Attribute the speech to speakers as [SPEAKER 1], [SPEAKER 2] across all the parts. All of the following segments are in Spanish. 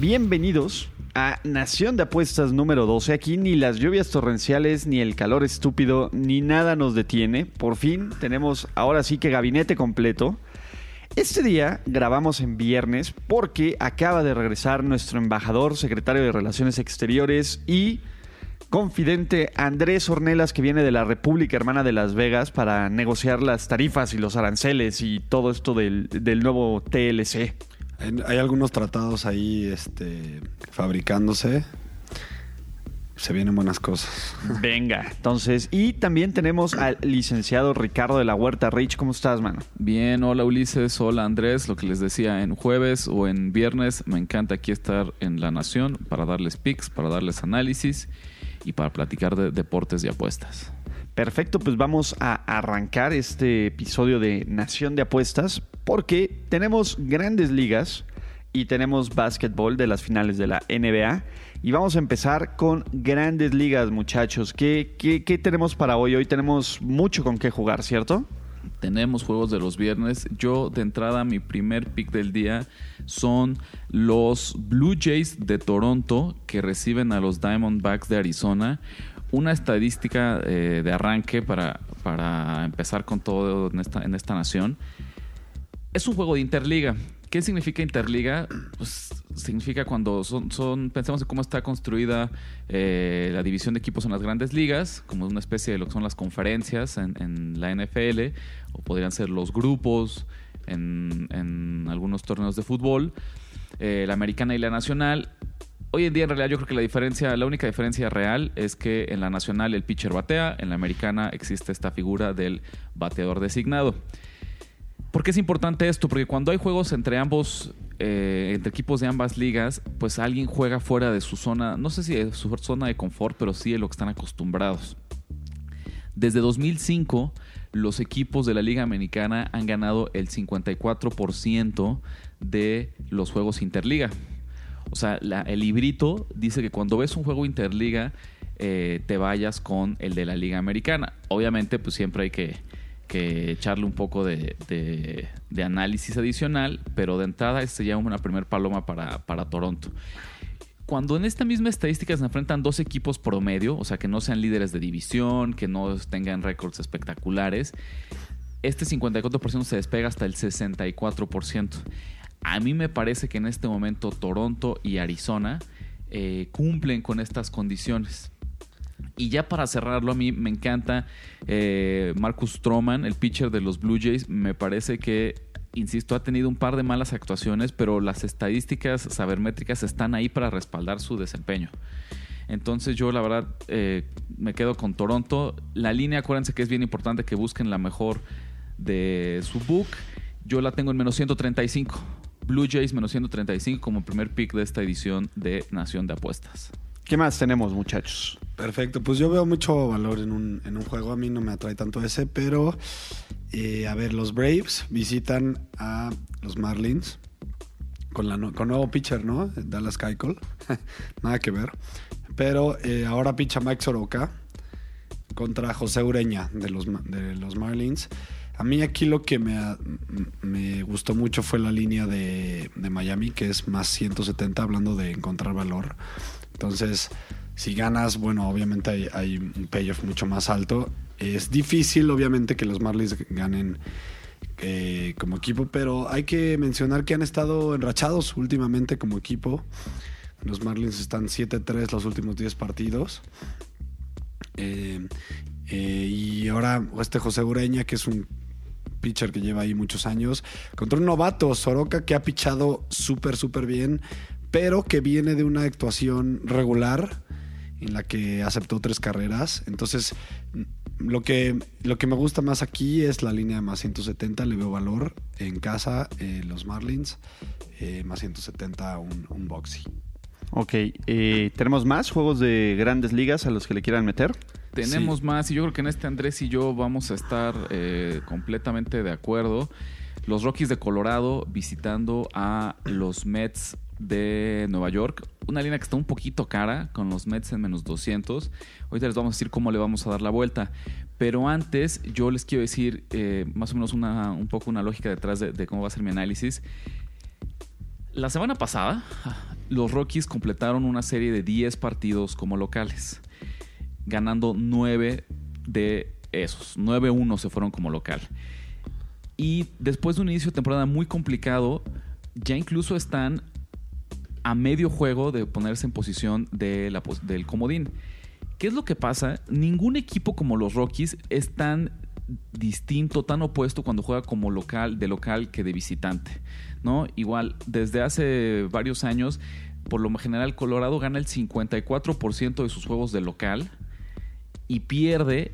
[SPEAKER 1] Bienvenidos a Nación de Apuestas número 12. Aquí ni las lluvias torrenciales, ni el calor estúpido, ni nada nos detiene. Por fin tenemos ahora sí que gabinete completo. Este día grabamos en viernes porque acaba de regresar nuestro embajador, secretario de Relaciones Exteriores y confidente Andrés Ornelas que viene de la República Hermana de Las Vegas para negociar las tarifas y los aranceles y todo esto del, del nuevo TLC.
[SPEAKER 2] Hay, hay algunos tratados ahí este, fabricándose. Se vienen buenas cosas.
[SPEAKER 1] Venga, entonces, y también tenemos al licenciado Ricardo de la Huerta. Rich, ¿cómo estás, mano?
[SPEAKER 3] Bien, hola Ulises, hola Andrés, lo que les decía en jueves o en viernes, me encanta aquí estar en La Nación para darles pics, para darles análisis y para platicar de deportes y apuestas.
[SPEAKER 1] Perfecto, pues vamos a arrancar este episodio de Nación de Apuestas porque tenemos grandes ligas y tenemos básquetbol de las finales de la NBA. Y vamos a empezar con grandes ligas, muchachos. ¿Qué, qué, tenemos para hoy? Hoy tenemos mucho con qué jugar, ¿cierto?
[SPEAKER 3] Tenemos juegos de los viernes. Yo de entrada mi primer pick del día son los Blue Jays de Toronto que reciben a los Diamondbacks de Arizona. Una estadística eh, de arranque para, para empezar con todo en esta, en esta nación. Es un juego de interliga. ¿Qué significa interliga? Pues significa cuando son, pensemos en cómo está construida eh, la división de equipos en las grandes ligas, como una especie de lo que son las conferencias en, la NFL, o podrían ser los grupos en, en algunos torneos de fútbol, eh, la americana y la nacional. Hoy en día, en realidad, yo creo que la diferencia, la única diferencia real es que en la nacional el pitcher batea, en la americana existe esta figura del bateador designado. ¿Por qué es importante esto? Porque cuando hay juegos entre ambos, eh, entre equipos de ambas ligas, pues alguien juega fuera de su zona, no sé si de su zona de confort, pero sí de lo que están acostumbrados. Desde 2005, los equipos de la Liga Americana han ganado el 54% de los juegos interliga. O sea, el librito dice que cuando ves un juego interliga, eh, te vayas con el de la Liga Americana. Obviamente, pues siempre hay que, que echarle un poco de, análisis adicional, pero de entrada este ya una primer paloma para, para Toronto. Cuando en esta misma estadística se enfrentan dos equipos promedio, o sea, que no sean líderes de división, que no tengan récords espectaculares, este 54% se despega hasta el 64%. A mí me parece que en este momento Toronto y Arizona eh, cumplen con estas condiciones. Y ya para cerrarlo, a mí me encanta eh, Marcus Stroman, el pitcher de los Blue Jays. Me parece que, insisto, ha tenido un par de malas actuaciones, pero las estadísticas sabermétricas están ahí para respaldar su desempeño. Entonces yo la verdad eh, me quedo con Toronto. La línea, acuérdense que es bien importante que busquen la mejor de su book. Yo la tengo en menos 135. Blue Jays menos 135 como primer pick de esta edición de Nación de Apuestas.
[SPEAKER 1] ¿Qué más tenemos, muchachos?
[SPEAKER 2] Perfecto, pues yo veo mucho valor en un, en un juego. A mí no me atrae tanto ese, pero eh, a ver, los Braves visitan a los Marlins con, la con nuevo pitcher, ¿no? Dallas Keuchel. Nada que ver. Pero eh, ahora picha Mike Soroka contra José Ureña de los, de los Marlins. A mí aquí lo que me, me gustó mucho fue la línea de, de Miami, que es más 170, hablando de encontrar valor. Entonces, si ganas, bueno, obviamente hay, un payoff mucho más alto. Es difícil, obviamente, que los Marlins ganen eh, como equipo, pero hay que mencionar que han estado enrachados últimamente como equipo. Los Marlins están 7-3 los últimos 10 partidos. Eh, eh, y ahora este José Ureña, que es un pitcher que lleva ahí muchos años, contra un novato, Soroka, que ha pichado súper, súper bien, pero que viene de una actuación regular en la que aceptó tres carreras. Entonces, lo que, lo que me gusta más aquí es la línea de más 170. Le veo valor en casa, eh, los Marlins. eh, más 170, un, un Boxy.
[SPEAKER 1] Ok, eh, ¿tenemos más juegos de grandes ligas a los que le quieran meter?
[SPEAKER 3] Tenemos más y yo creo que en este Andrés y yo vamos a estar eh, completamente de acuerdo. Los Rockies de Colorado visitando a los Mets de Nueva York. Una línea que está un poquito cara con los Mets en menos 200. Ahorita les vamos a decir cómo le vamos a dar la vuelta. Pero antes yo les quiero decir eh, más o menos un poco una lógica detrás de, de cómo va a ser mi análisis. La semana pasada, los Rockies completaron una serie de 10 partidos como locales, ganando 9 de esos. 9-1 se fueron como local. Y después de un inicio de temporada muy complicado, ya incluso están a medio juego de ponerse en posición del comodín. ¿Qué es lo que pasa? Ningún equipo como los Rockies es tan distinto, tan opuesto cuando juega como local, de local que de visitante. ¿no? Igual, desde hace varios años, por lo general, Colorado gana el 54% de sus juegos de local y pierde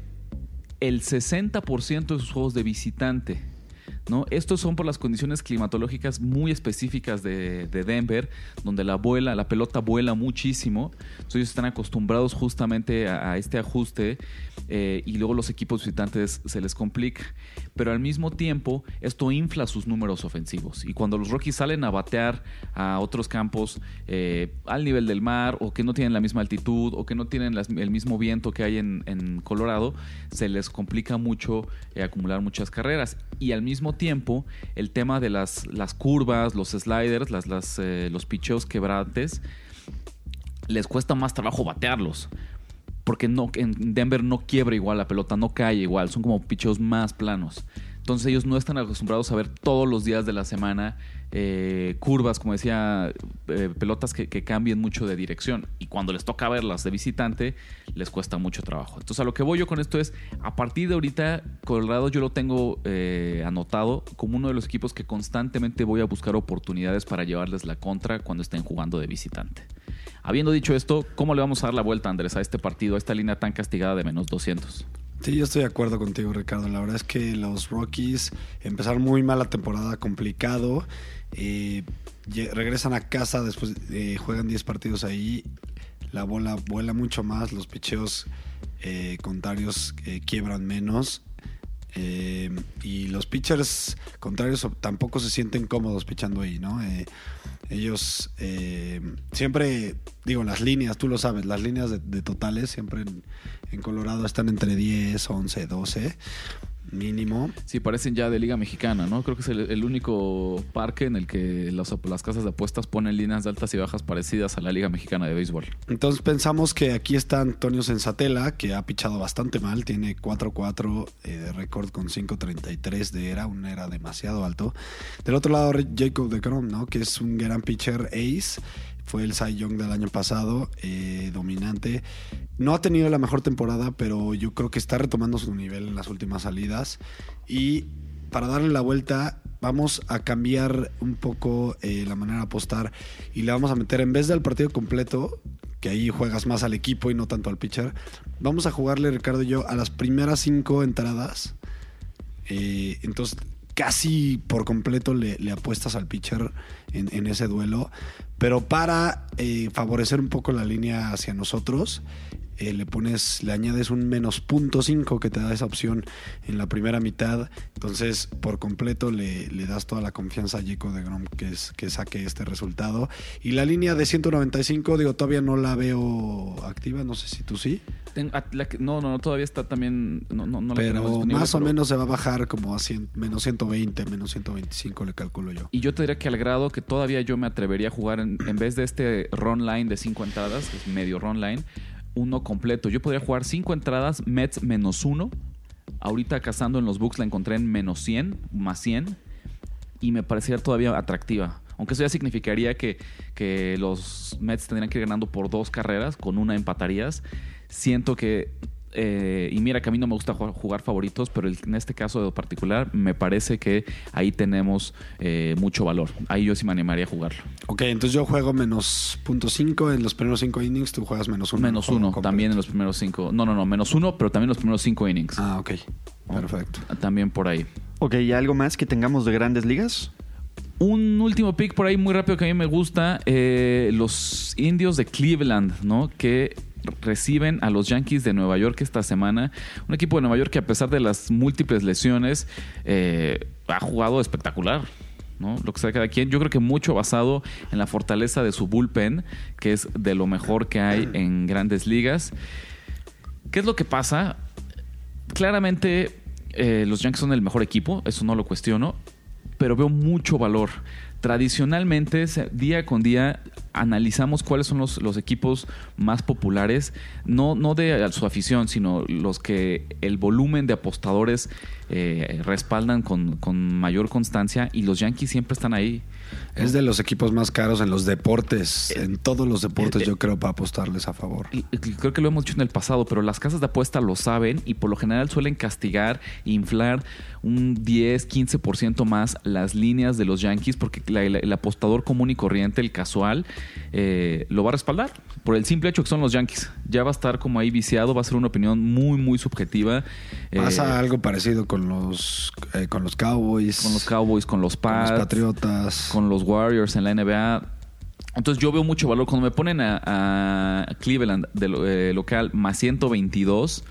[SPEAKER 3] el 60% de sus juegos de visitante. ¿No? Estos son por las condiciones climatológicas muy específicas de, de Denver, donde la, vuela, la pelota vuela muchísimo. Entonces ellos están acostumbrados justamente a, este ajuste eh, y luego los equipos visitantes se les complica. Pero al mismo tiempo, esto infla sus números ofensivos. Y cuando los Rockies salen a batear a otros campos eh, al nivel del mar, o que no tienen la misma altitud, o que no tienen el mismo viento que hay en, en Colorado, se les complica mucho eh, acumular muchas carreras. Y al mismo tiempo, el tema de las, las curvas, los sliders, las, eh, los picheos quebrantes, les cuesta más trabajo batearlos. Porque no, en Denver no quiebra igual la pelota, no cae igual, son como picheos más planos. Entonces ellos no están acostumbrados a ver todos los días de la semana eh, curvas, como decía, eh, pelotas que, cambien mucho de dirección. Y cuando les toca verlas de visitante, les cuesta mucho trabajo. Entonces a lo que voy yo con esto es, a partir de ahorita, Colorado yo lo tengo eh, anotado como uno de los equipos que constantemente voy a buscar oportunidades para llevarles la contra cuando estén jugando de visitante. Habiendo dicho esto, ¿cómo le vamos a dar la vuelta, Andrés, a este partido, a esta línea tan castigada de menos 200?
[SPEAKER 2] Sí, yo estoy de acuerdo contigo, Ricardo. La verdad es que los Rockies empezaron muy mal la temporada, complicado. Eh, regresan a casa después, eh, juegan 10 partidos ahí. La bola vuela mucho más, los picheos eh, contrarios quiebran menos. Y los pitchers contrarios tampoco se sienten cómodos pichando ahí, ¿no? Ellos eh, siempre, digo, las líneas, tú lo sabes, las líneas de, de totales siempre en, en Colorado están entre 10, 11, 12 mínimo.
[SPEAKER 3] Sí, parecen ya de Liga Mexicana, ¿no? Creo que es el, el único parque en el que las, las casas de apuestas ponen líneas de altas y bajas parecidas a la Liga Mexicana de Béisbol.
[SPEAKER 2] Entonces pensamos que aquí está Antonio Sensatela, que ha pichado bastante mal, tiene 4-4 eh, de récord con 5-33 de era, un era demasiado alto. Del otro lado, Jacob de Crom, ¿no? Que es un gran pitcher ace. Fue el Cy Young del año pasado, eh, dominante. No ha tenido la mejor temporada, pero yo creo que está retomando su nivel en las últimas salidas. Y para darle la vuelta, vamos a cambiar un poco eh, la manera de apostar y le vamos a meter, en vez del partido completo, que ahí juegas más al equipo y no tanto al pitcher, vamos a jugarle, Ricardo y yo, a las primeras cinco entradas. Eh, entonces, casi por completo le, apuestas al pitcher en, en ese duelo. Pero para eh, favorecer un poco la línea hacia nosotros, eh, le pones, le añades un menos punto 5 que te da esa opción en la primera mitad. Entonces, por completo le, le das toda la confianza a Jacob de Grom que, es, que saque este resultado. Y la línea de 195, digo, todavía no la veo activa, no sé si tú sí.
[SPEAKER 3] No, no, no, todavía está también. No, no, no la
[SPEAKER 2] pero más o menos se va a bajar como a 100 menos 120, menos 125 le calculo yo.
[SPEAKER 3] Y yo te diría que al grado que todavía yo me atrevería a jugar en, en vez de este run line de cinco entradas, que es medio run line, uno completo. Yo podría jugar cinco entradas, Mets menos uno. Ahorita cazando en los books la encontré en menos 100, más 100. Y me parecía todavía atractiva. Aunque eso ya significaría que, que los Mets tendrían que ir ganando por dos carreras, con una empatarías. Siento que eh, y mira que a mí no me gusta jugar, favoritos, pero el- en este caso de particular me parece que ahí tenemos eh, mucho valor. Ahí yo sí me animaría a jugarlo.
[SPEAKER 2] Ok, entonces yo juego menos punto cinco en los primeros cinco innings, tú juegas menos uno.
[SPEAKER 3] Menos uno
[SPEAKER 2] completo.
[SPEAKER 3] también en los primeros cinco. No, no, no, menos uno, pero también en los primeros cinco innings.
[SPEAKER 2] Ah, ok. Perfecto.
[SPEAKER 3] También por ahí.
[SPEAKER 1] Ok, ¿y algo más que tengamos de grandes ligas?
[SPEAKER 3] Un último pick por ahí muy rápido que a mí me gusta. eh, los indios de Cleveland, ¿no? Que reciben a los Yankees de Nueva York esta semana. Un equipo de Nueva York que a pesar de las múltiples lesiones eh, ha jugado espectacular. ¿no? Lo que sea cada quien. Yo creo que mucho basado en la fortaleza de su bullpen, que es de lo mejor que hay en grandes ligas. ¿Qué es lo que pasa? Claramente eh, los Yankees son el mejor equipo, eso no lo cuestiono, pero veo mucho valor. Tradicionalmente, día con día, analizamos cuáles son los, los equipos más populares, no, no de su afición, sino los que el volumen de apostadores eh, respaldan con, con mayor constancia y los Yankees siempre están ahí.
[SPEAKER 2] Es de los equipos más caros en los deportes. En todos los deportes, yo creo, para apostarles a favor.
[SPEAKER 3] Creo que lo hemos dicho en el pasado, pero las casas de apuesta lo saben y por lo general suelen castigar, inflar un 10, 15% más las líneas de los Yankees porque la- la- el apostador común y corriente, el casual, eh, lo va a respaldar por el simple hecho que son los Yankees. Ya va a estar como ahí viciado, va a ser una opinión muy, muy subjetiva. Eh,
[SPEAKER 2] Pasa algo parecido con los, eh, con los Cowboys.
[SPEAKER 3] con los Cowboys, con los
[SPEAKER 2] con
[SPEAKER 3] Pats,
[SPEAKER 2] los Patriotas.
[SPEAKER 3] Con los Warriors en la NBA. Entonces yo veo mucho valor. Cuando me ponen a, Cleveland de eh, local más 122,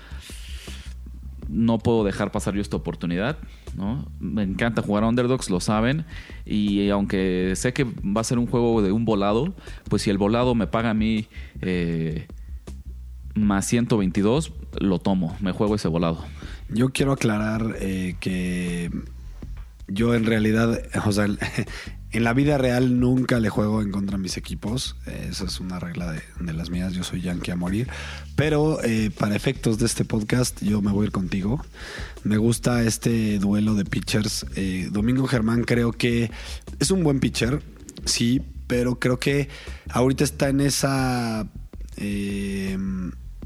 [SPEAKER 3] no puedo dejar pasar yo esta oportunidad. ¿no? Me encanta jugar a underdogs, lo saben. Y aunque sé que va a ser un juego de un volado, pues si el volado me paga a mí eh, más 122, lo tomo. Me juego ese volado.
[SPEAKER 2] Yo quiero aclarar eh, que yo en realidad, o sea, en la vida real nunca le juego en contra de mis equipos. Eh, Esa es una regla de, de las mías. Yo soy yankee a morir. Pero eh, para efectos de este podcast, yo me voy a ir contigo. Me gusta este duelo de pitchers. Eh, Domingo Germán creo que es un buen pitcher, sí, pero creo que ahorita está en esa... eh,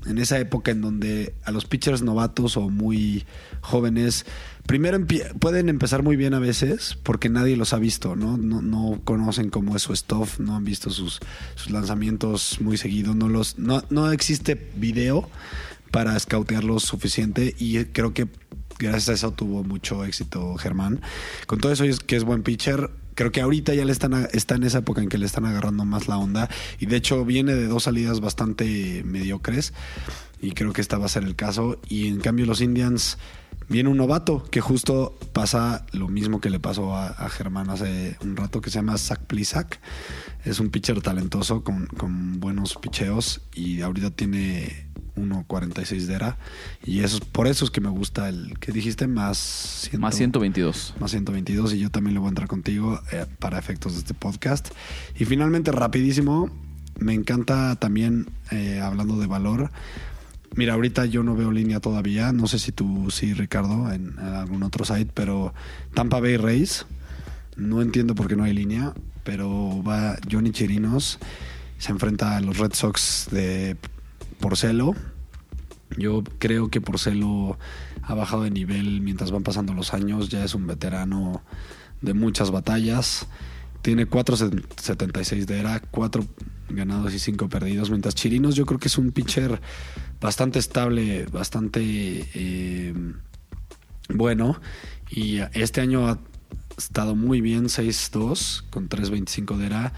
[SPEAKER 2] en esa época en donde a los pitchers novatos o muy jóvenes, primero pueden empezar muy bien a veces porque nadie los ha visto, ¿no? No, no conocen cómo es su stuff, no han visto sus, lanzamientos muy seguidos, no, los, no, no existe video para scoutearlos suficiente y creo que gracias a eso tuvo mucho éxito Germán. Con todo eso es que es buen pitcher. Creo que ahorita ya le están está en esa época en que le están agarrando más la onda y de hecho viene de dos salidas bastante mediocres y creo que esta va a ser el caso y en cambio los Indians viene un novato que justo pasa lo mismo que le pasó a, a Germán hace un rato que se llama Zach Plisak. Es un pitcher talentoso con, con buenos picheos y ahorita tiene 1.46 de era y eso, por eso es que me gusta el que dijiste más 100
[SPEAKER 3] Más 122.
[SPEAKER 2] más 122 y yo también le voy a entrar contigo eh, para efectos de este podcast. Y finalmente, rapidísimo, me encanta también, eh, hablando de valor, mira, ahorita yo no veo línea todavía, no sé si tú sí, Ricardo, en, algún otro site, pero Tampa Bay Rays, no entiendo por qué no hay línea, pero va Johnny Chirinos, se enfrenta a los Red Sox de Porcelo. Yo creo que Porcelo ha bajado de nivel mientras van pasando los años. Ya es un veterano de muchas batallas. Tiene 4.76 de era, 4 ganados y 5 perdidos. Mientras Chirinos yo creo que es un pitcher bastante estable, bastante eh, bueno. Y este año ha estado muy bien, 6-2 con 3.25 de era.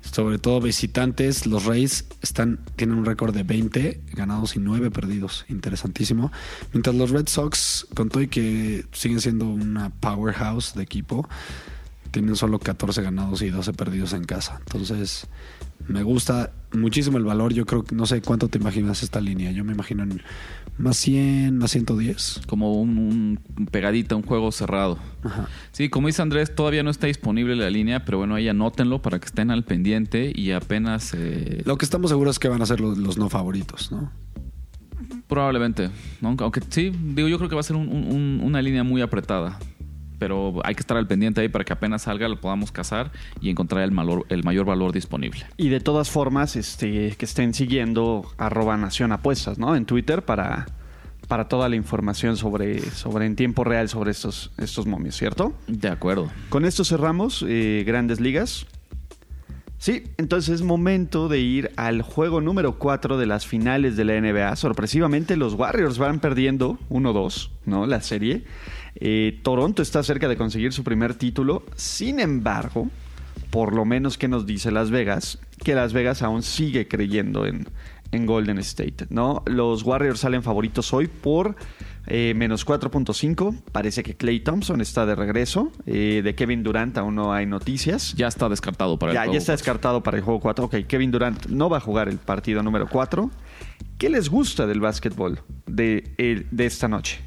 [SPEAKER 2] Sobre todo visitantes, los Rays están, tienen un récord de 20 ganados y 9 perdidos. Interesantísimo. Mientras los Red Sox, con todo y que siguen siendo una powerhouse de equipo, tienen solo 14 ganados y 12 perdidos en casa. Entonces, me gusta muchísimo el valor. Yo creo que no sé cuánto te imaginas esta línea. Yo me imagino en más 100, más 110.
[SPEAKER 3] Como un, un pegadita, un juego cerrado.
[SPEAKER 2] Ajá.
[SPEAKER 3] Sí, como dice Andrés, todavía no está disponible la línea, pero bueno, ahí anótenlo para que estén al pendiente y apenas eh,
[SPEAKER 2] Lo que estamos seguros es que van a ser los, los no favoritos, ¿no?
[SPEAKER 3] probablemente, ¿no? aunque sí, digo, yo creo que va a ser un- un- un- una línea muy apretada, pero hay que estar al pendiente ahí para que apenas salga lo podamos cazar y encontrar el, valor, el mayor valor disponible.
[SPEAKER 1] Y de todas formas, este, que estén siguiendo arroba Nación Apuestas, ¿no? En Twitter para, para toda la información sobre, sobre en tiempo real sobre estos, estos momios, ¿cierto?
[SPEAKER 3] De acuerdo.
[SPEAKER 1] Con esto cerramos eh, Grandes Ligas. Sí, entonces es momento de ir al juego número 4 de las finales de la NBA. Sorpresivamente los Warriors van perdiendo 1-2, ¿no? La serie. Eh, Toronto está cerca de conseguir su primer título. Sin embargo, por lo menos que nos dice Las Vegas, que Las Vegas aún sigue creyendo en, en Golden State, ¿no? Los Warriors salen favoritos hoy por eh, menos 4.5. Parece que Clay Thompson está de regreso. Eh, de Kevin Durant aún no hay noticias.
[SPEAKER 3] Ya está descartado para
[SPEAKER 1] Ya,
[SPEAKER 3] el juego.
[SPEAKER 1] ya está descartado para el juego 4. Ok, Kevin Durant no va a jugar el partido número 4. ¿Qué les gusta del básquetbol de, el- de esta noche?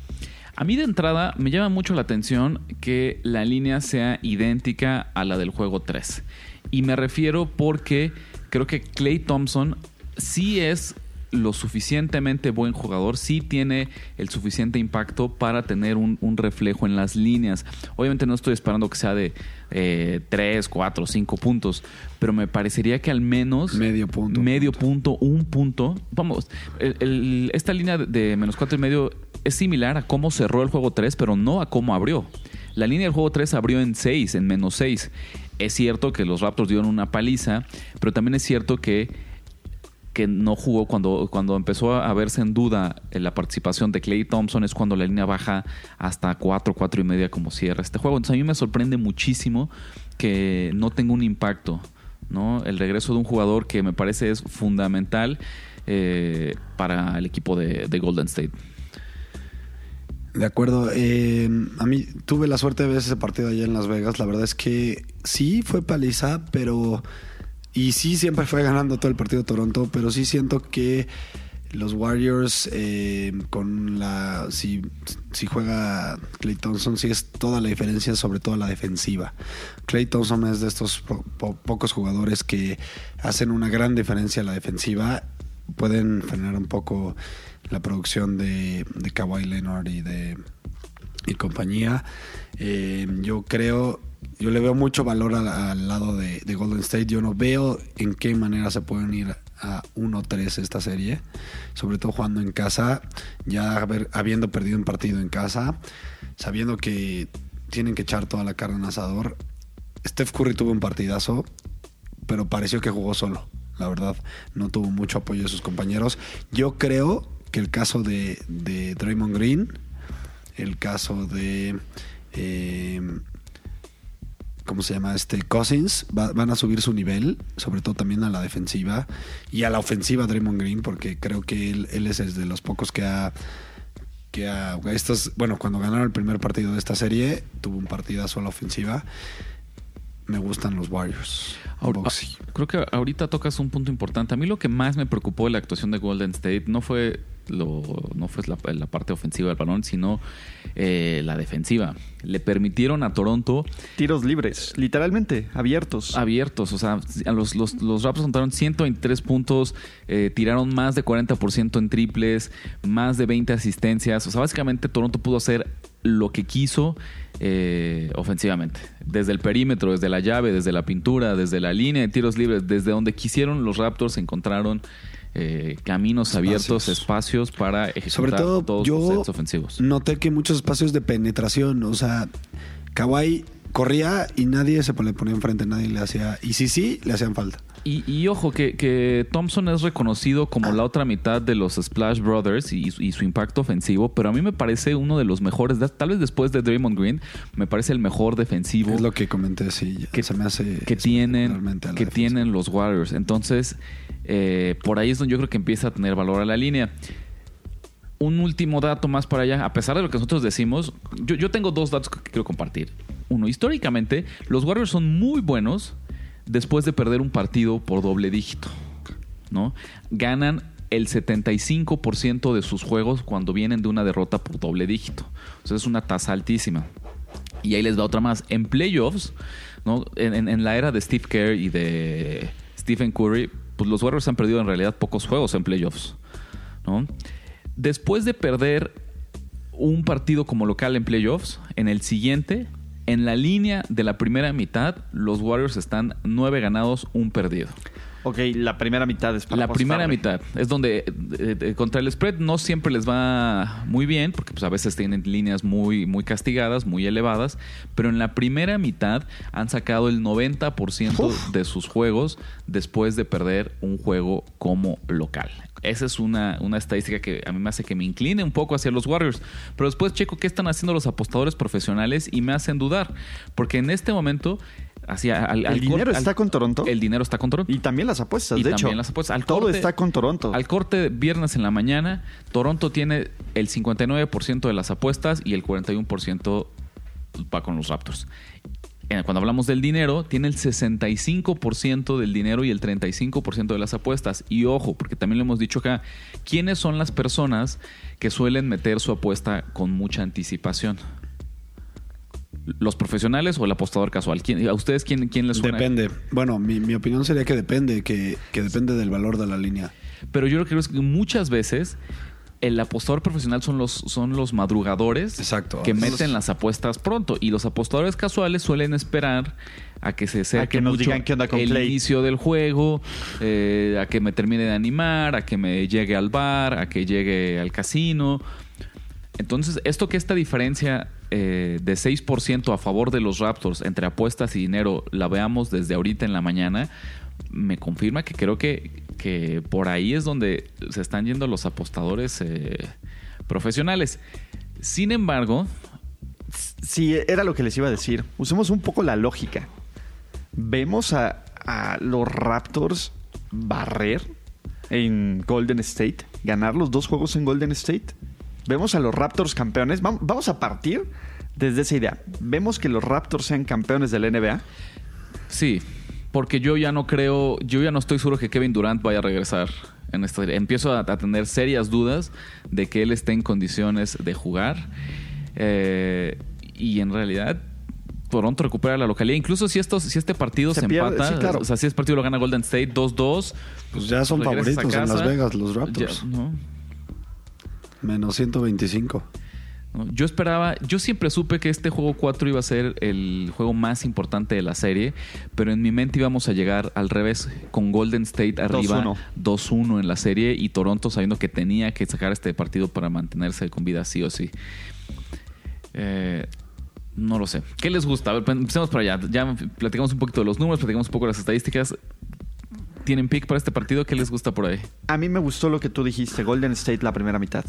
[SPEAKER 3] A mí de entrada me llama mucho la atención que la línea sea idéntica a la del juego 3. Y me refiero porque creo que Clay Thompson sí es lo suficientemente buen jugador, sí tiene el suficiente impacto para tener un, un reflejo en las líneas. Obviamente no estoy esperando que sea de 3, 4, 5 puntos, pero me parecería que al menos
[SPEAKER 2] Medio punto.
[SPEAKER 3] medio punto, un punto. Vamos, el- el- esta línea de menos cuatro y medio es similar a cómo cerró el juego 3, pero no a cómo abrió. La línea del juego 3 abrió en 6, en menos 6. Es cierto que los Raptors dieron una paliza, pero también es cierto que, que no jugó cuando, cuando empezó a verse en duda en la participación de Clay Thompson, es cuando la línea baja hasta 4, 4 y media como cierra este juego. Entonces a mí me sorprende muchísimo que no tenga un impacto. ¿no? El regreso de un jugador que me parece es fundamental eh, para el equipo de, de Golden State.
[SPEAKER 2] De acuerdo. eh, a mí tuve la suerte de ver ese partido allá en Las Vegas. La verdad es que sí fue paliza, pero. Y sí siempre fue ganando todo el partido Toronto, pero sí siento que los Warriors eh, con la. Si, juega Clay Thompson, sí es toda la diferencia, sobre todo la defensiva. Clay Thompson es de estos po- po- pocos jugadores que hacen una gran diferencia en la defensiva. Pueden frenar un poco la producción de, de Kawhi Leonard y de compañía. Eh, yo creo, yo le veo mucho valor al, lado de, de Golden State. Yo no veo en qué manera se pueden ir a 1-3 esta serie, sobre todo jugando en casa, ya haber- habiendo perdido un partido en casa, sabiendo que tienen que echar toda la carne en asador. Steph Curry tuvo un partidazo, pero pareció que jugó solo. La verdad, no tuvo mucho apoyo de sus compañeros. Yo creo que el caso de, de Draymond Green, el caso de. eh, ¿Cómo se llama? Este Cousins va- van a subir su nivel, sobre todo también a la defensiva y a la ofensiva Draymond Green, porque creo que él, es de los pocos que ha. Que ha estos, bueno, cuando ganaron el primer partido de esta serie, tuvo un partidazo a la ofensiva. Me gustan los Warriors.
[SPEAKER 3] Ahora-
[SPEAKER 2] Boxy.
[SPEAKER 3] Creo que ahorita tocas un punto importante. A mí lo que más me preocupó de la actuación de Golden State no fue lo, no fue la, la parte ofensiva del balón, sino eh, la defensiva. Le permitieron a Toronto
[SPEAKER 1] Tiros libres, literalmente, abiertos.
[SPEAKER 3] abiertos. O sea, a los, los, los Raptors anotaron 123 puntos, eh, tiraron más de 40% en triples, más de 20 asistencias. O sea, básicamente Toronto pudo hacer lo que quiso eh, ofensivamente. Desde el perímetro, desde la llave, desde la pintura, desde la línea de tiros libres, desde donde quisieron, los Raptors encontraron eh, caminos abiertos, espacios para ejecutar
[SPEAKER 2] Sobre todo,
[SPEAKER 3] todos
[SPEAKER 2] yo
[SPEAKER 3] sets ofensivos.
[SPEAKER 2] noté que muchos espacios de penetración, o sea, Kawhi corría y nadie se le ponía enfrente, nadie le hacía. Y si sí, le hacían falta.
[SPEAKER 3] Y, y ojo, que, que Thompson es reconocido como la otra mitad de los Splash Brothers y, y su impacto ofensivo, pero a mí me parece uno de los mejores, tal vez después de Draymond Green, me parece el mejor defensivo
[SPEAKER 2] Es lo que comenté, sí.
[SPEAKER 3] que,
[SPEAKER 2] se me hace.
[SPEAKER 3] que tienen, que
[SPEAKER 2] defensa.
[SPEAKER 3] tienen los Warriors. Entonces, eh, por ahí es donde yo creo que empieza a tener valor a la línea. Un último dato más para allá, a pesar de lo que nosotros decimos, yo, yo tengo dos datos que quiero compartir. Históricamente, los Warriors son muy buenos después de perder un partido por doble dígito. ¿no? Ganan el 75% de sus juegos cuando vienen de una derrota por doble dígito. O sea, es una tasa altísima. Y ahí les va otra más. En playoffs, ¿no? en la era de Steve Kerr y de Stephen Curry, pues los Warriors han perdido en realidad pocos juegos en playoffs. ¿no? Después de perder un partido como local en playoffs, en el siguiente, en la línea de la primera mitad, los Warriors están nueve ganados, un perdido.
[SPEAKER 1] Ok, la primera mitad es para
[SPEAKER 3] La primera mitad es donde eh, eh, contra el spread no siempre les va muy bien, porque pues, a veces tienen líneas muy, muy castigadas, muy elevadas, pero en la primera mitad han sacado el 90%
[SPEAKER 1] Uf.
[SPEAKER 3] de sus juegos después de perder un juego como local. Esa es una, una estadística que a mí me hace que me incline un poco hacia los Warriors. Pero después checo qué están haciendo los apostadores profesionales y me hacen dudar. Porque en este momento, hacia, al, al
[SPEAKER 1] ¿El dinero está con Toronto?
[SPEAKER 3] El dinero está con Toronto.
[SPEAKER 1] Y también las apuestas,
[SPEAKER 3] Y
[SPEAKER 1] de
[SPEAKER 3] también
[SPEAKER 1] hecho.
[SPEAKER 3] las apuestas. Al
[SPEAKER 1] todo
[SPEAKER 3] corte-
[SPEAKER 1] está con Toronto.
[SPEAKER 3] Al corte viernes en la mañana, Toronto tiene el 59% de las apuestas y el 41% va con los Raptors. Eh, Cuando hablamos del dinero, tiene el 65% del dinero y el 35% de las apuestas. Y ojo, porque también lo hemos dicho acá, ¿quiénes son las personas que suelen meter su apuesta con mucha anticipación? ¿Los profesionales o el apostador casual? ¿Quién- ¿A ustedes quién, quién les suena?
[SPEAKER 2] Depende. Bueno, mi, mi opinión sería que depende, que, que depende del valor de la línea.
[SPEAKER 3] Pero yo lo que creo es que muchas veces el apostador profesional son los, son los madrugadores
[SPEAKER 2] Exacto.
[SPEAKER 3] que meten
[SPEAKER 2] los-
[SPEAKER 3] las apuestas pronto. Y los apostadores casuales suelen esperar a que se acerque
[SPEAKER 1] que nos
[SPEAKER 3] mucho
[SPEAKER 1] digan qué onda con
[SPEAKER 3] el
[SPEAKER 1] Clay.
[SPEAKER 3] inicio del juego, eh, a que me termine de animar, a que me llegue al bar, a que llegue al casino. Entonces, esto que esta diferencia eh, de 6% a favor de los Raptors entre apuestas y dinero la veamos desde ahorita en la mañana, me confirma que creo que, que por ahí es donde se están yendo los apostadores eh, profesionales. Sin embargo,
[SPEAKER 1] Sí, era lo que les iba a decir. Usemos un poco la lógica. Vemos a, a los Raptors barrer en Golden State, ganar los dos juegos en Golden State. Vemos a los Raptors campeones. Vam- Vamos a partir desde esa idea. Vemos que los Raptors sean campeones de la NBA.
[SPEAKER 3] sí, porque yo ya no creo, yo ya no estoy seguro que Kevin Durant vaya a regresar en esta serie. Empiezo a, a tener serias dudas de que él esté en condiciones de jugar. Eh, y en realidad Toronto recupera la localidad. Incluso si, estos, si este partido se,
[SPEAKER 1] Se pierde,
[SPEAKER 3] empata,
[SPEAKER 1] sí, claro.
[SPEAKER 3] o sea, si este partido lo gana Golden State 2-2,
[SPEAKER 2] Pues ya son favoritos en Las Vegas, los Raptors.
[SPEAKER 3] ya, ¿no?
[SPEAKER 2] Menos 125.
[SPEAKER 3] ¿no? Yo esperaba, yo siempre supe que este juego 4 iba a ser el juego más importante de la serie, pero en mi mente íbamos a llegar al revés, con Golden State arriba
[SPEAKER 1] 2-1.
[SPEAKER 3] 2-1 en la serie y Toronto sabiendo que tenía que sacar este partido para mantenerse con vida sí o sí. Eh, no lo sé. ¿Qué les gusta? A ver, empecemos por allá. Ya platicamos un poquito de los números, platicamos un poco de las estadísticas. ¿Tienen pick para este partido? ¿Qué les gusta por ahí?
[SPEAKER 1] A mí me gustó lo que tú dijiste, Golden State la primera mitad.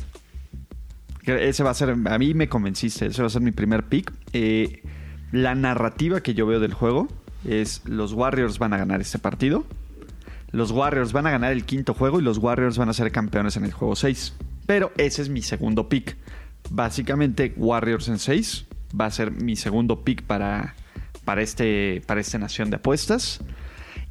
[SPEAKER 1] Ese va a ser, a mí me convenciste, ese va a ser mi primer pick. Eh, la narrativa que yo veo del juego es los Warriors van a ganar este partido. Los Warriors van a ganar el quinto juego y los Warriors van a ser campeones en el juego 6. Pero ese es mi segundo pick. Básicamente, Warriors en 6 va a ser mi segundo pick para, para, este, para esta nación de apuestas.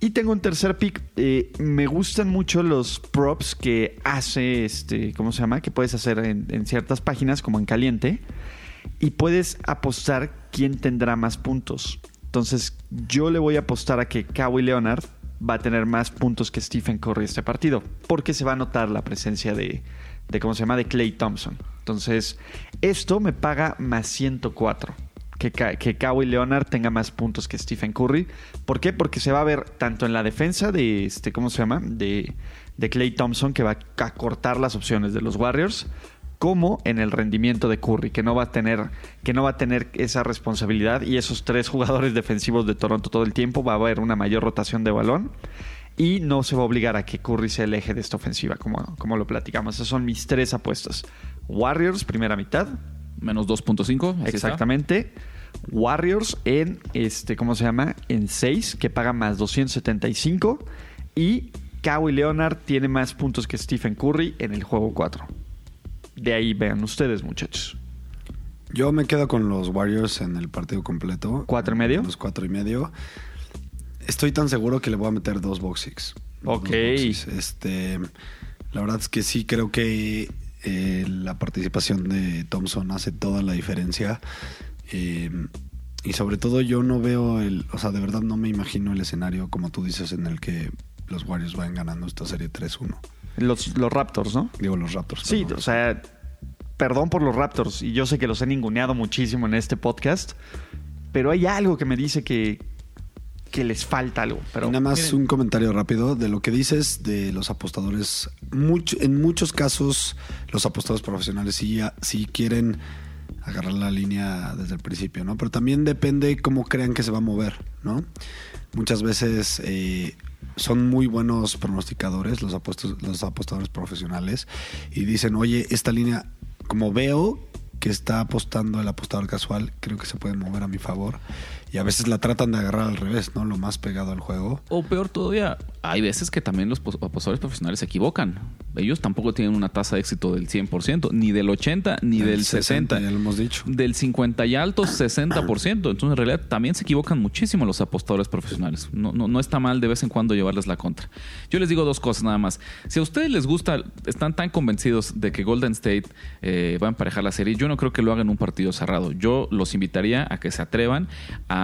[SPEAKER 1] Y tengo un tercer pick. Eh, me gustan mucho los props que hace, este, ¿cómo se llama? Que puedes hacer en, ciertas páginas, como en Caliente. Y puedes apostar quién tendrá más puntos. Entonces, yo le voy a apostar a que Kawhi Leonard va a tener más puntos que Stephen Curry este partido. Porque se va a notar la presencia de, de ¿cómo se llama? De Clay Thompson. Entonces, esto me paga más 104 que, que Kawhi Leonard tenga más puntos que Stephen Curry. ¿Por qué? Porque se va a ver tanto en la defensa de este, ¿cómo se llama? De, de Clay Thompson, que va a cortar las opciones de los Warriors, como en el rendimiento de Curry, que no va a tener, que no va a tener esa responsabilidad. Y esos tres jugadores defensivos de Toronto todo el tiempo, va a haber una mayor rotación de balón. Y no se va a obligar a que Curry sea el eje de esta ofensiva, como, como lo platicamos. Esas son mis tres apuestas. Warriors, primera mitad.
[SPEAKER 3] Menos 2.5. así está.
[SPEAKER 1] Warriors en este, ¿cómo se llama? En 6, que paga más 275. Y Kawhi Leonard tiene más puntos que Stephen Curry en el juego 4. De ahí vean ustedes, muchachos.
[SPEAKER 2] Yo me quedo con los Warriors en el partido completo.
[SPEAKER 1] ¿Cuatro y medio?
[SPEAKER 2] Los cuatro y medio. Estoy tan seguro que le voy a meter dos box six. Dos
[SPEAKER 1] Ok.
[SPEAKER 2] box six. Este, la verdad es que sí creo que eh, la participación de Thompson hace toda la diferencia. Eh, y sobre todo yo no veo el, o sea, de verdad no me imagino el escenario como tú dices en el que los Warriors vayan ganando esta serie 3-1.
[SPEAKER 1] Los, los Raptors, ¿no?
[SPEAKER 2] Digo los Raptors.
[SPEAKER 1] Sí,
[SPEAKER 2] perdón.
[SPEAKER 1] o sea, perdón por los Raptors. Y yo sé que los he ninguneado muchísimo en este podcast. Pero hay algo que me dice que, que les falta algo. Pero
[SPEAKER 2] y nada más
[SPEAKER 1] miren,
[SPEAKER 2] un comentario rápido de lo que dices de los apostadores. Mucho, en muchos casos, los apostadores profesionales sí, sí quieren agarrar la línea desde el principio, ¿no? Pero también depende cómo crean que se va a mover, ¿no? Muchas veces eh, son muy buenos pronosticadores los, los apostadores profesionales y dicen, oye, esta línea, como veo que está apostando el apostador casual, creo que se puede mover a mi favor. Y a veces la tratan de agarrar al revés, ¿no? Lo más pegado al juego.
[SPEAKER 3] O peor todavía, hay veces que también los pos- apostadores profesionales se equivocan. Ellos tampoco tienen una tasa de éxito del 100%, ni del 80, ni del, 60.
[SPEAKER 2] Ya lo hemos dicho.
[SPEAKER 3] Del 50 y altos 60%. Entonces, en realidad, también se equivocan muchísimo los apostadores profesionales. No, no, no está mal de vez en cuando llevarles la contra. Yo les digo dos cosas nada más. Si a ustedes les gusta, están tan convencidos de que Golden State eh, va a emparejar la serie, yo no creo que lo hagan un partido cerrado. Yo los invitaría a que se atrevan a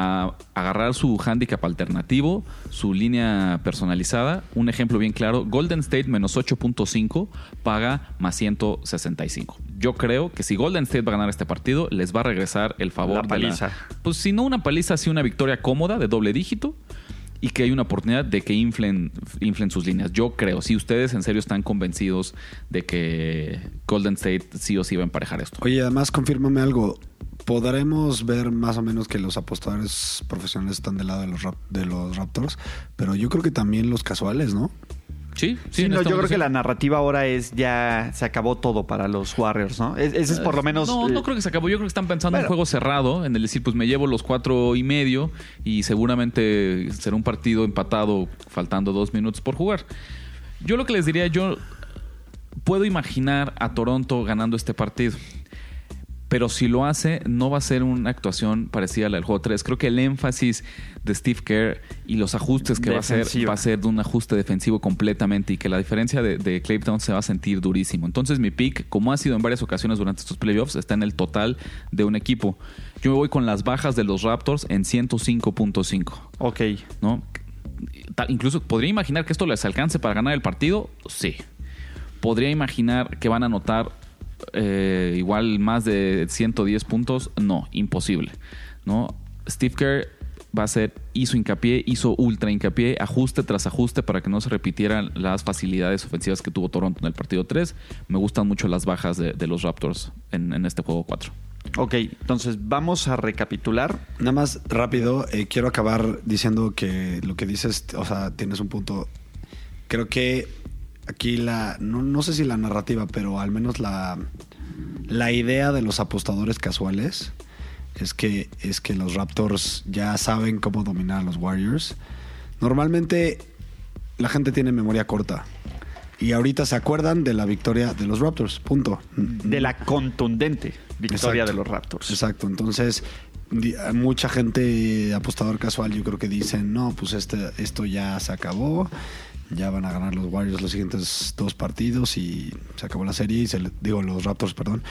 [SPEAKER 3] agarrar su handicap alternativo, su línea personalizada. Un ejemplo bien claro, Golden State menos 8.5 paga más 165. Yo creo que si Golden State va a ganar este partido, les va a regresar el favor
[SPEAKER 1] La
[SPEAKER 3] de
[SPEAKER 1] paliza.
[SPEAKER 3] pues si no una paliza, sí una victoria cómoda de doble dígito y que hay una oportunidad de que inflen, inflen sus líneas. Yo creo, si ustedes en serio están convencidos de que Golden State sí o sí va a emparejar esto.
[SPEAKER 2] Oye, además, confírmame algo. Podremos ver más o menos que los apostadores profesionales están del lado de los, rap- de los Raptors, pero yo creo que también los casuales, ¿no?
[SPEAKER 3] Sí, sí,
[SPEAKER 1] no,
[SPEAKER 3] esta
[SPEAKER 1] yo creo que la narrativa ahora es ya se acabó todo para los Warriors, ¿no? Es- Ese es por lo menos.
[SPEAKER 3] No,
[SPEAKER 1] eh,
[SPEAKER 3] no creo que se acabó. Yo creo que están pensando en
[SPEAKER 1] Bueno.
[SPEAKER 3] un juego cerrado, en el decir, pues me llevo los cuatro y medio y seguramente será un partido empatado faltando dos minutos por jugar. Yo lo que les diría, yo puedo imaginar a Toronto ganando este partido. Pero si lo hace, no va a ser una actuación parecida a la del juego 3. Creo que el énfasis de Steve Kerr y los ajustes que va a hacer va a ser de un ajuste defensivo completamente y que la diferencia de, de Clay Thompson se va a sentir durísimo. Entonces mi pick, como ha sido en varias ocasiones durante estos playoffs, está en el total de un equipo. Yo me voy con las bajas de los Raptors en 105.5.
[SPEAKER 1] Ok.
[SPEAKER 3] ¿no? Incluso podría imaginar que esto les alcance para ganar el partido, sí. Podría imaginar que van a anotar eh, igual más de 110 puntos, no, imposible, ¿no? Steve Kerr va a hacer, hizo hincapié, hizo ultra hincapié, ajuste tras ajuste para que no se repitieran las facilidades ofensivas que tuvo Toronto en el partido 3. Me gustan mucho las bajas de, los Raptors en, en este juego 4.
[SPEAKER 1] Ok, entonces vamos a recapitular.
[SPEAKER 2] Nada más rápido, eh, quiero acabar diciendo que lo que dices, o sea, tienes un punto. Creo que aquí la, no, no sé si la narrativa, pero al menos la, la idea de los apostadores casuales es que, es que los Raptors ya saben cómo dominar a los Warriors. Normalmente la gente tiene memoria corta. Y ahorita se acuerdan de la victoria de los Raptors, punto.
[SPEAKER 1] De la contundente victoria
[SPEAKER 2] Exacto.
[SPEAKER 1] de los Raptors.
[SPEAKER 2] Exacto, entonces mucha gente apostador casual yo creo que dicen, no, pues este, esto ya se acabó, ya van a ganar los Warriors los siguientes dos partidos y se acabó la serie, y digo los Raptors, perdón,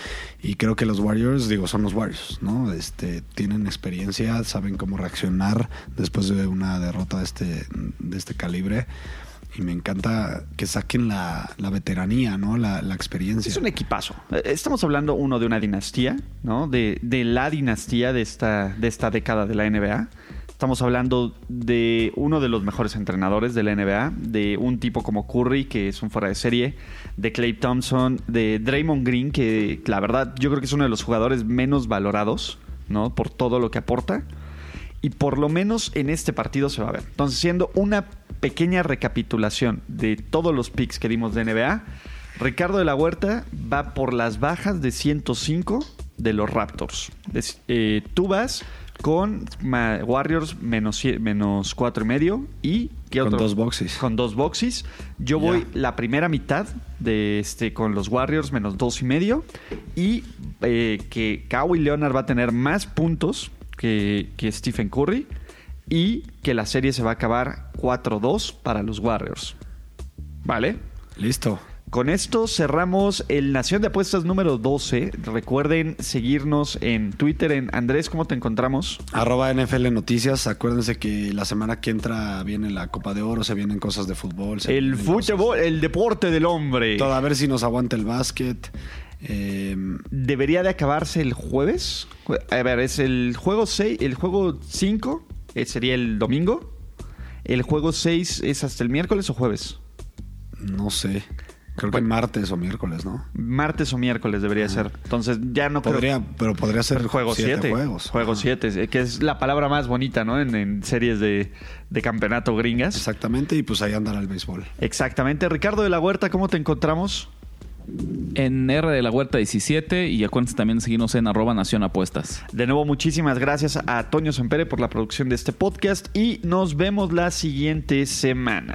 [SPEAKER 2] y creo que los Warriors, digo, son los Warriors, ¿no? Este, tienen experiencia, saben cómo reaccionar después de una derrota de este, de este calibre. Y me encanta que saquen la, la veteranía, ¿no? La, la experiencia.
[SPEAKER 1] Es un equipazo. Eh, Estamos hablando, uno, de una dinastía, ¿no? De, de la dinastía de esta, de esta década de la NBA. Estamos hablando de uno de los mejores entrenadores de la NBA, de un tipo como Curry, que es un fuera de serie, de Clay Thompson, de Draymond Green, que la verdad yo creo que es uno de los jugadores menos valorados, ¿no? Por todo lo que aporta. Y por lo menos en este partido se va a ver. Entonces, siendo una pequeña recapitulación de todos los picks que dimos de NBA, Ricardo de la Huerta va por las bajas de 105 de los Raptors. Eh, tú vas con Warriors menos, menos cuatro y medio y ¿qué
[SPEAKER 2] Con
[SPEAKER 1] otro?
[SPEAKER 2] dos boxes.
[SPEAKER 1] Con dos boxes. Yo voy la primera mitad de este con los Warriors menos dos y medio y eh, que Kawhi Leonard va a tener más puntos que, que Stephen Curry y que la serie se va a acabar 4-2 para los Warriors. ¿Vale?
[SPEAKER 2] Listo.
[SPEAKER 1] Con esto cerramos el Nación de Apuestas número 12. Recuerden seguirnos en Twitter en Andrés, ¿cómo te encontramos?
[SPEAKER 2] Arroba NFL Noticias. Acuérdense que la semana que entra viene la Copa de Oro, se vienen cosas de fútbol. se
[SPEAKER 1] El fútbol, el deporte del hombre.
[SPEAKER 2] Todo, a ver si nos aguanta el básquet. Eh,
[SPEAKER 1] Debería de acabarse el jueves. A ver, es el juego 6, el juego 5 eh, sería el domingo. ¿El juego 6 es hasta el miércoles o jueves?
[SPEAKER 2] No sé. Creo que martes o miércoles, ¿no?
[SPEAKER 1] Martes o miércoles debería ser. Entonces ya no creo-
[SPEAKER 2] Podría, pero podría ser
[SPEAKER 1] Juego
[SPEAKER 2] siete
[SPEAKER 1] 7.
[SPEAKER 2] juegos.
[SPEAKER 1] Juego
[SPEAKER 2] Ajá.
[SPEAKER 1] 7, que es la palabra más bonita, ¿no? En, en series de, de campeonato gringas.
[SPEAKER 2] Exactamente, y pues ahí andará el béisbol.
[SPEAKER 1] Exactamente. Ricardo de la Huerta, ¿cómo te encontramos?
[SPEAKER 3] En R de la Huerta 17 y acuérdense también de seguirnos en arroba Nación Apuestas.
[SPEAKER 1] De nuevo, muchísimas gracias a Toño Sempere por la producción de este podcast y nos vemos la siguiente semana.